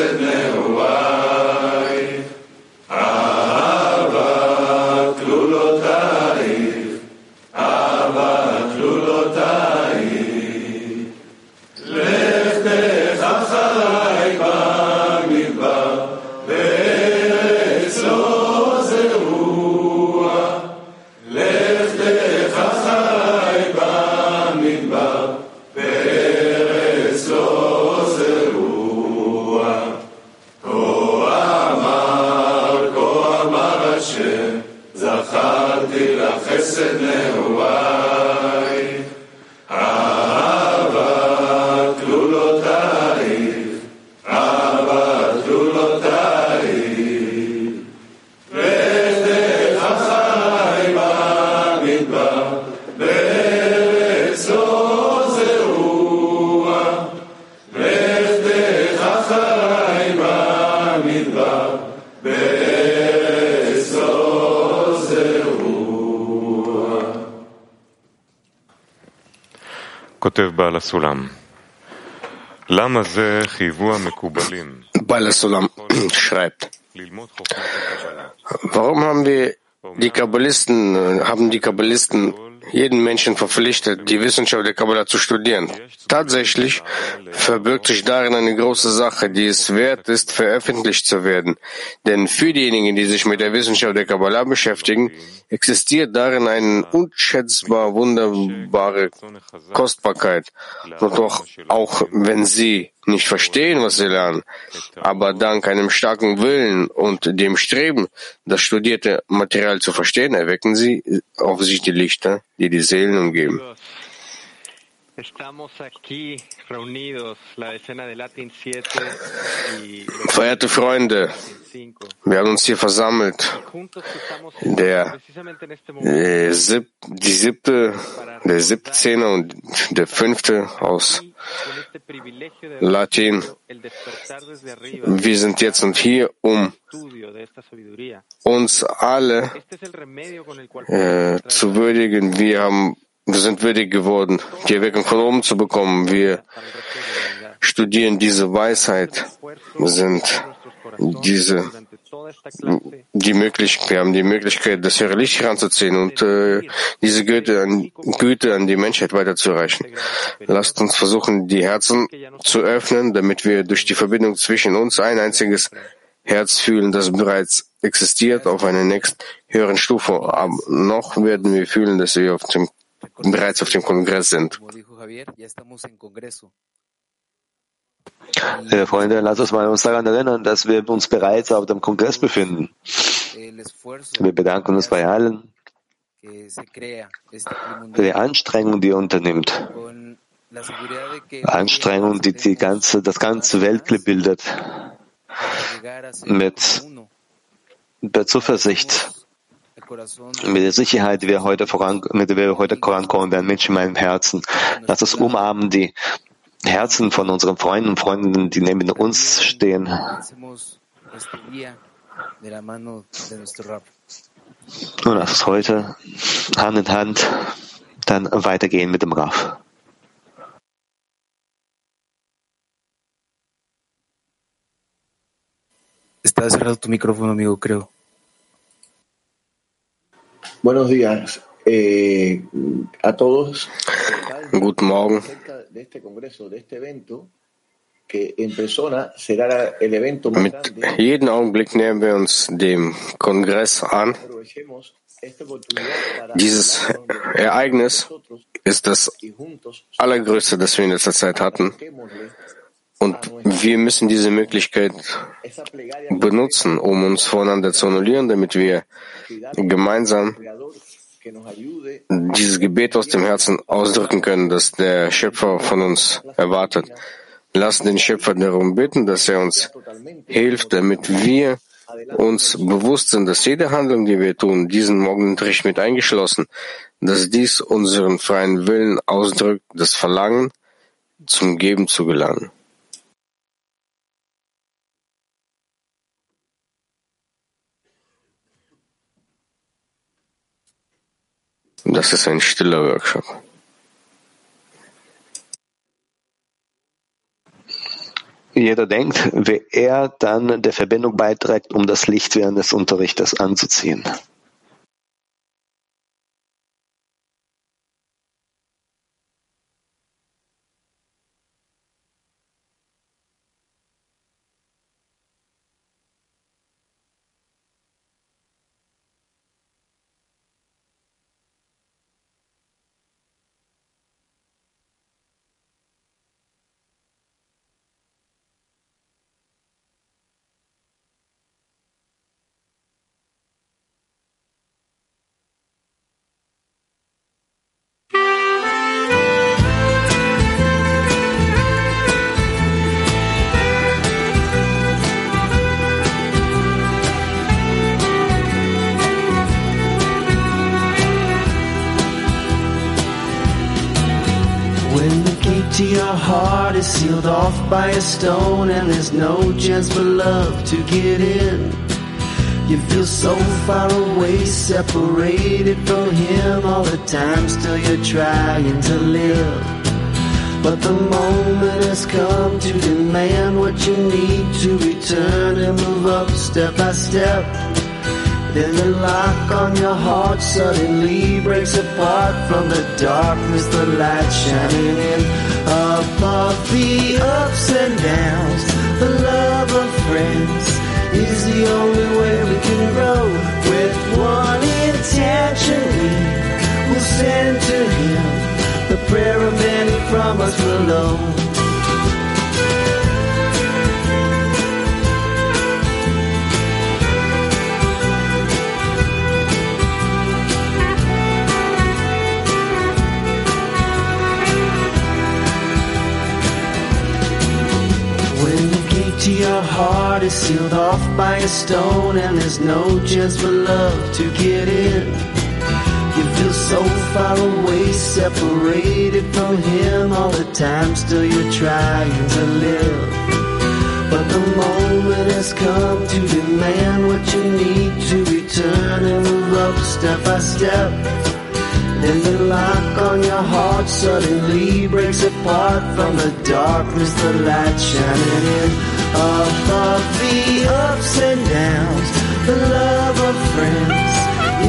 said, Balasulam schreibt, warum haben wir die Kabbalisten, haben die Kabbalisten jeden Menschen verpflichtet, die Wissenschaft der Kabbalah zu studieren. Tatsächlich verbirgt sich darin eine große Sache, die es wert ist, veröffentlicht zu werden. Denn für diejenigen, die sich mit der Wissenschaft der Kabbalah beschäftigen, existiert darin eine unschätzbar wunderbare Kostbarkeit. Und doch, auch wenn sie nicht verstehen, was sie lernen, aber dank einem starken Willen und dem Streben, das studierte Material zu verstehen, erwecken sie auf sich die Lichter, die die Seelen umgeben. Verehrte Freunde, wir haben uns hier versammelt. Der, äh, sieb, die siebte, der siebzehne und der fünfte aus Latin. Wir sind jetzt und hier, um uns alle äh, zu würdigen. Wir haben wir sind würdig geworden, die Erweckung von oben zu bekommen. Wir studieren diese Weisheit, sind diese die Möglichkeit, wir haben die Möglichkeit, das höhere Licht heranzuziehen und äh, diese Güte an, Güte an die Menschheit weiterzureichen. Lasst uns versuchen, die Herzen zu öffnen, damit wir durch die Verbindung zwischen uns ein einziges Herz fühlen, das bereits existiert auf einer nächsten höheren Stufe. Aber noch werden wir fühlen, dass wir auf dem bereits auf dem Kongress sind. Liebe Freunde, lasst uns mal uns daran erinnern, dass wir uns bereits auf dem Kongress befinden. Wir bedanken uns bei allen für die Anstrengung, die ihr unternimmt. Anstrengung, die, die ganze, das ganze Weltbild bildet. Mit der Zuversicht, mit der Sicherheit, die wir heute mit der wir heute vorankommen werden, Menschen in meinem Herzen. Lass uns umarmen die Herzen von unseren Freunden und Freundinnen, die neben uns stehen. Und lass uns heute Hand in Hand dann weitergehen mit dem Raff. Está cerrado tu micrófono, amigo, creo. Buenos días eh, a todos. Guten Morgen. Mit jedem Augenblick nähern wir uns dem Kongress an. Dieses Ereignis ist das allergrößte, das wir in letzter Zeit hatten. Und wir müssen diese Möglichkeit benutzen, um uns voneinander zu annullieren, damit wir gemeinsam dieses Gebet aus dem Herzen ausdrücken können, das der Schöpfer von uns erwartet. Lassen den Schöpfer darum bitten, dass er uns hilft, damit wir uns bewusst sind, dass jede Handlung, die wir tun, diesen Morgenunterricht mit eingeschlossen, dass dies unseren freien Willen ausdrückt, das Verlangen zum Geben zu gelangen. Das ist ein stiller jeder denkt, wie er dann der Verbindung beiträgt, um das Licht während des Unterrichtes anzuziehen. Sealed off by a stone and there's no chance for love to get in. You feel so far away, separated from him all the time, still you're trying to live. But the moment has come to demand what you need to return and move up step by step. Then the lock on your heart suddenly breaks apart from the darkness, the light shining in above the ups and downs. The love of friends is the only way we can grow. With one intention, we will send to Him the prayer of many from us below. Is sealed off by a stone and there's no chance for love to get in. You feel so far away, separated from him all the time, still you're trying to live. But the moment has come to demand what you need to return and move up step by step. Then the lock on your heart suddenly breaks apart from the darkness, the light shining in above the ups and downs. The love of friends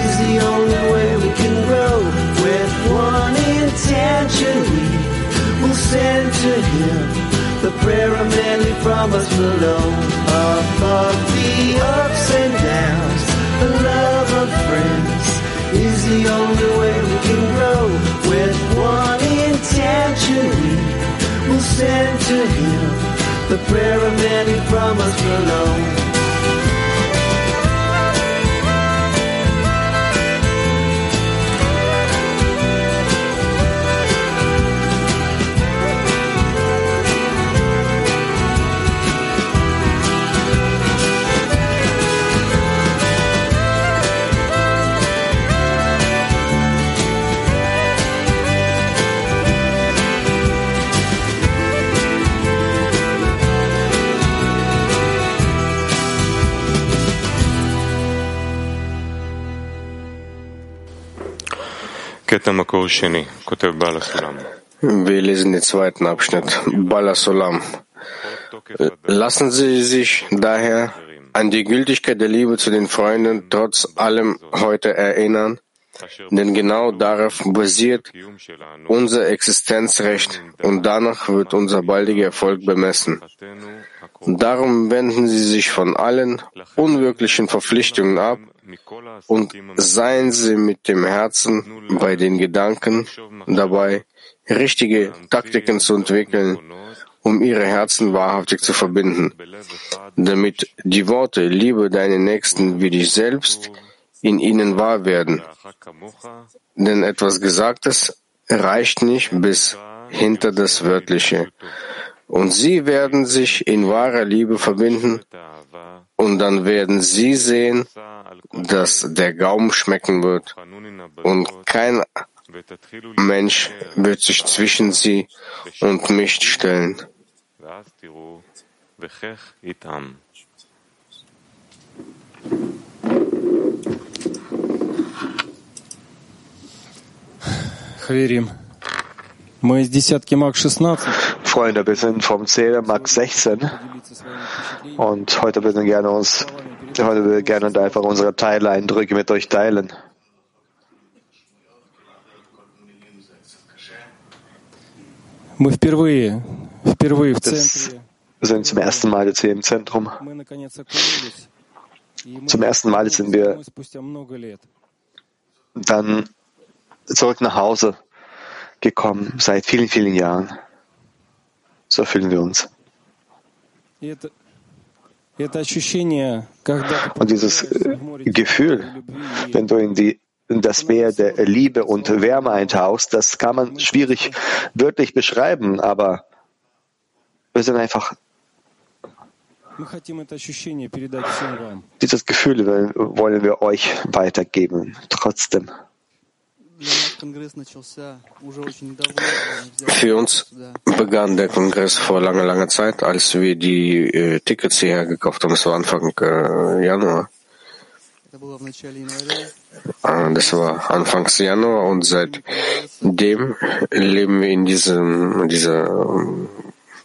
is the only way we can grow. With one intention, we will send to Him the prayer of many from us below. Above the ups and downs, the love of friends is the only way we can grow. With one intention, we will send to Him the prayer of many from us below. Wir lesen den zweiten Abschnitt. Balasulam. Lassen Sie sich daher an die Gültigkeit der Liebe zu den Freunden trotz allem heute erinnern, denn genau darauf basiert unser Existenzrecht und danach wird unser baldiger Erfolg bemessen. Darum wenden Sie sich von allen unwirklichen Verpflichtungen ab und seien Sie mit dem Herzen bei den Gedanken dabei, richtige Taktiken zu entwickeln, um Ihre Herzen wahrhaftig zu verbinden, damit die Worte Liebe deinen Nächsten wie dich selbst in ihnen wahr werden. Denn etwas Gesagtes reicht nicht bis hinter das Wörtliche. Und sie werden sich in wahrer Liebe verbinden und dann werden sie sehen, dass der Gaumen schmecken wird und kein Mensch wird sich zwischen sie und mich stellen. Freunde, wir sind vom Zähler Mark 16 und heute würden wir gerne uns, heute wir gerne einfach unsere Teileindrücke mit euch teilen. Wir sind zum ersten Mal jetzt hier im Zentrum. Zum ersten Mal sind wir dann zurück nach Hause gekommen, seit vielen, vielen Jahren. So fühlen wir uns. Und dieses äh, Gefühl, wenn du in die in das Meer der Liebe und Wärme eintauchst, das kann man schwierig wörtlich beschreiben, aber wir sind einfach dieses Gefühl äh, wollen wir euch weitergeben, trotzdem. Für uns begann der Kongress vor langer, langer Zeit, als wir die äh, Tickets hierher gekauft haben. Das war Anfang äh, Januar. Äh, das war Anfang Januar und seitdem leben wir in diesem dieser,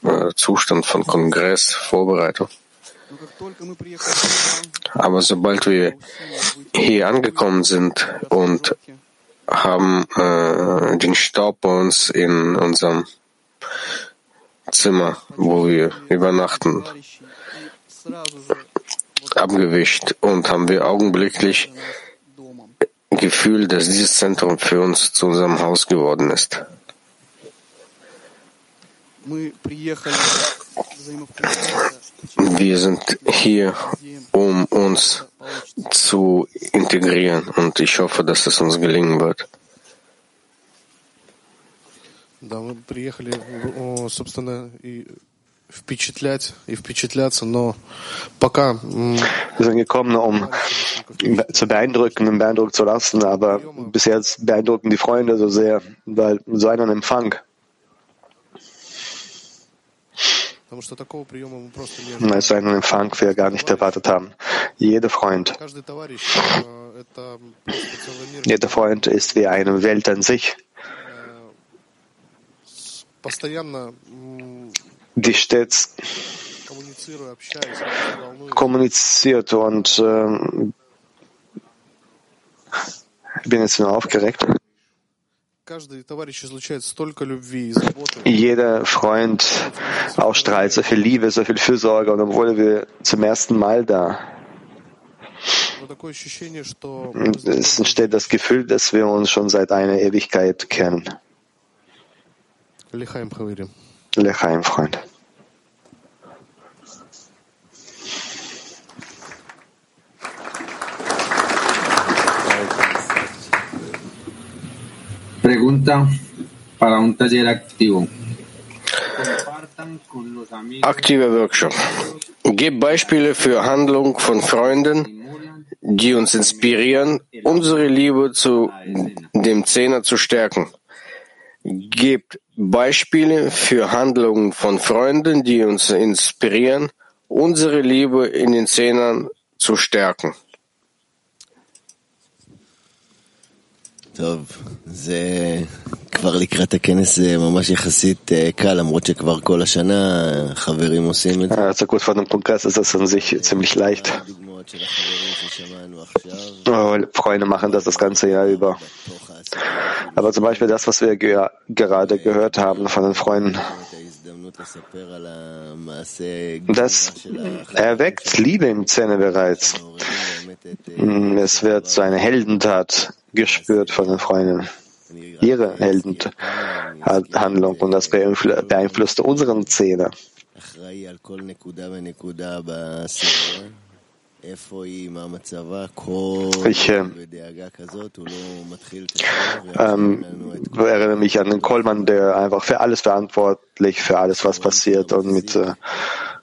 äh, Zustand von Kongress, Vorbereitung. Aber sobald wir hier angekommen sind und haben äh, den Staub bei uns in unserem Zimmer, wo wir übernachten, abgewischt und haben wir augenblicklich Gefühl, dass dieses Zentrum für uns zu unserem Haus geworden ist. Wir sind hier, um uns zu integrieren und ich hoffe, dass es uns gelingen wird. Да, мы приехали, о, собственно, и впечатлять, и впечатляться, но пока м, Wir sind gekommen, um zu beeindrucken und beeindruckt zu lassen, aber bis jetzt beeindrucken die Freunde so sehr, weil so einen Empfang, Seinen Empfang wir gar nicht erwartet haben. Jeder Freund, jeder Freund ist wie eine Welt an sich. Die stets kommuniziert und äh, ich bin jetzt nur aufgeregt. Jeder Freund ausstrahlt so viel Liebe, so viel Fürsorge, und obwohl wir zum ersten Mal da es entsteht das Gefühl, dass wir uns schon seit einer Ewigkeit kennen. Lechaim, Freund. Pregunta para un taller activo. Aktiver Workshop. Gib Beispiele für Handlung von Freunden, die uns inspirieren, unsere Liebe zu dem Zehner zu stärken. Gebt Beispiele für Handlungen von Freunden, die uns inspirieren, unsere Liebe in den Zehnern zu stärken. טוב, זה כבר לקראת הכנס זה ממש יחסית אה, קל, למרות שכבר כל השנה חברים עושים את זה. Also gut, vor dem Kongress ist das an sich ziemlich leicht. הדוגמאות של החברים ששמענו עכשיו, Oh, Freunde machen das das ganze Jahr über. בתוך העשייה, Aber zum Beispiel das, was wir ge gerade gehört haben von den Freunden, את ההזדמנות לספר על המעשה das של החברים erweckt Liebe im Zähne bereits. שמעוררים באמת את... אה, Es wird so eine Heldentat gespürt von den Freunden. Ihre Heldenhandlung und das beeinflusste unseren Zähne. Ich äh, ähm, erinnere mich an den Kollmann, der einfach für alles verantwortlich, für alles, was passiert und mit äh,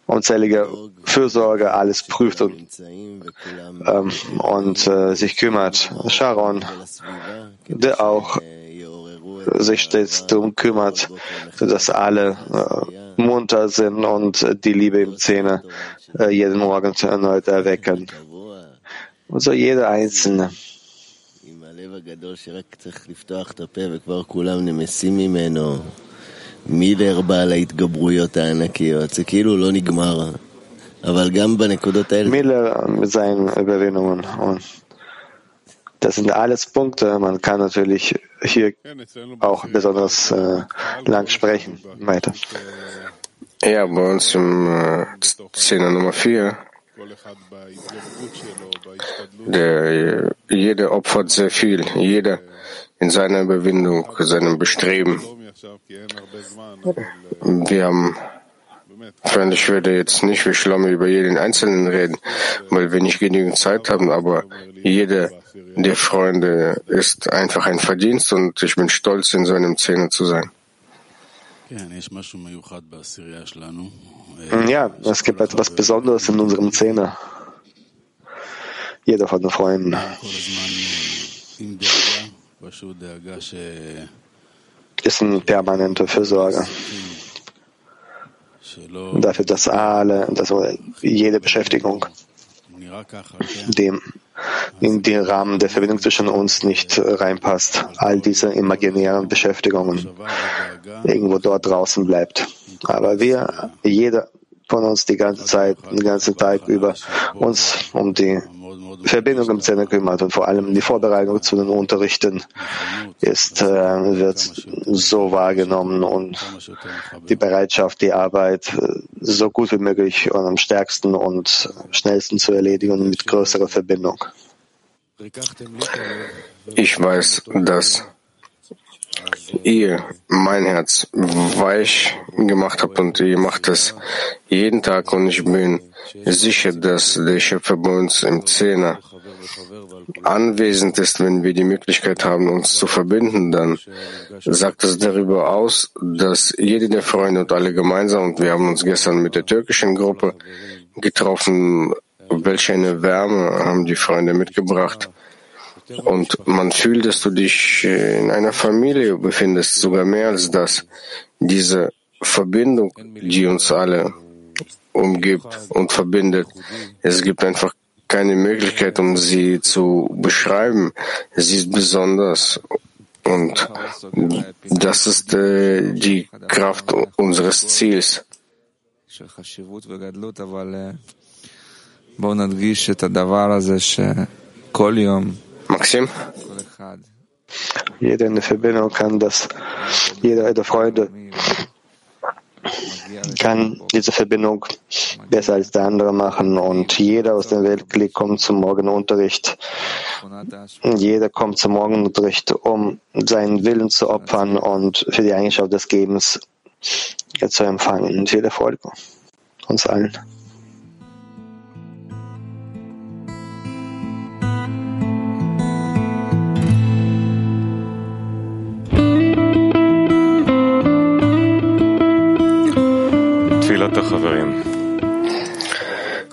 unzählige Fürsorge alles prüft und, ähm, und äh, sich kümmert. Sharon, der auch sich stets darum kümmert, dass alle äh, munter sind und die Liebe im Zähne äh, jeden Morgen erneut erwecken. Und so jeder Einzelne. עם הלב הגדול שרק צריך לפתוח את הפה וכבר כולם נמסים ממנו מילר בעל ההתגברויות הענקיות, זה כאילו לא נגמר. אבל גם בנקודות האלה... Miller mit seinen Überwindungen. Und das sind alles Punkte. Man kann natürlich hier auch besonders äh, lang sprechen. Weiter. Ja, bei uns im äh, Szene Nummer 4, der, jeder opfert sehr viel, jeder in seiner Überwindung, seinem Bestreben. Wir haben, ich werde jetzt nicht wie Schlomme über jeden Einzelnen reden, weil wir nicht genügend Zeit haben, aber jeder der Freunde ist einfach ein Verdienst und ich bin stolz, in so einem Szene zu sein. Ja, es gibt etwas Besonderes in unserem Szene. Jeder von den Freunden ist eine permanente Fürsorge. Dafür, dass alle, dass jede Beschäftigung dem in den Rahmen der Verbindung zwischen uns nicht reinpasst. All diese imaginären Beschäftigungen irgendwo dort draußen bleibt. Aber wir, jeder von uns die ganze Zeit, den ganzen Tag über uns um die Verbindung im Zentrum und vor allem die Vorbereitung zu den Unterrichten ist, äh, wird so wahrgenommen und die Bereitschaft, die Arbeit äh, so gut wie möglich und am stärksten und schnellsten zu erledigen mit größerer Verbindung. Ich weiß, dass ihr mein Herz weich gemacht habt und ihr macht es jeden Tag und ich bin sicher, dass der Schöpfer bei uns im Zehner anwesend ist, wenn wir die Möglichkeit haben, uns zu verbinden, dann sagt es darüber aus, dass jede der Freunde und alle gemeinsam, und wir haben uns gestern mit der türkischen Gruppe getroffen, welche eine Wärme haben die Freunde mitgebracht. Und man fühlt, dass du dich in einer Familie befindest, sogar mehr als das. Diese Verbindung, die uns alle umgibt und verbindet. Es gibt einfach keine Möglichkeit, um sie zu beschreiben. Sie ist besonders und das ist äh, die Kraft unseres Ziels. Maxim? Jeder in der Verbindung kann das, jeder der Freunde kann diese Verbindung besser als der andere machen und jeder aus dem Weltkrieg kommt zum Morgenunterricht. Jeder kommt zum Morgenunterricht, um seinen Willen zu opfern und für die Eigenschaft des Gebens zu empfangen. Viel Erfolg uns allen.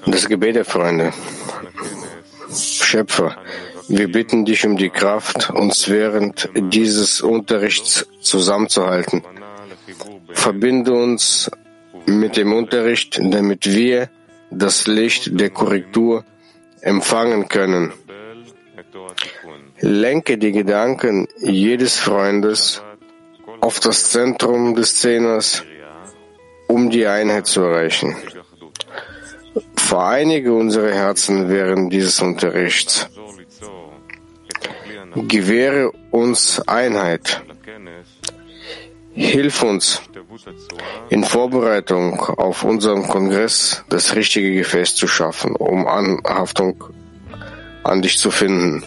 Das Gebet der Freunde. Schöpfer, wir bitten dich um die Kraft, uns während dieses Unterrichts zusammenzuhalten. Verbinde uns mit dem Unterricht, damit wir das Licht der Korrektur empfangen können. Lenke die Gedanken jedes Freundes auf das Zentrum des Zehners, um die Einheit zu erreichen. Vereinige unsere Herzen während dieses Unterrichts. Gewähre uns Einheit. Hilf uns in Vorbereitung auf unseren Kongress das richtige Gefäß zu schaffen, um Anhaftung an dich zu finden.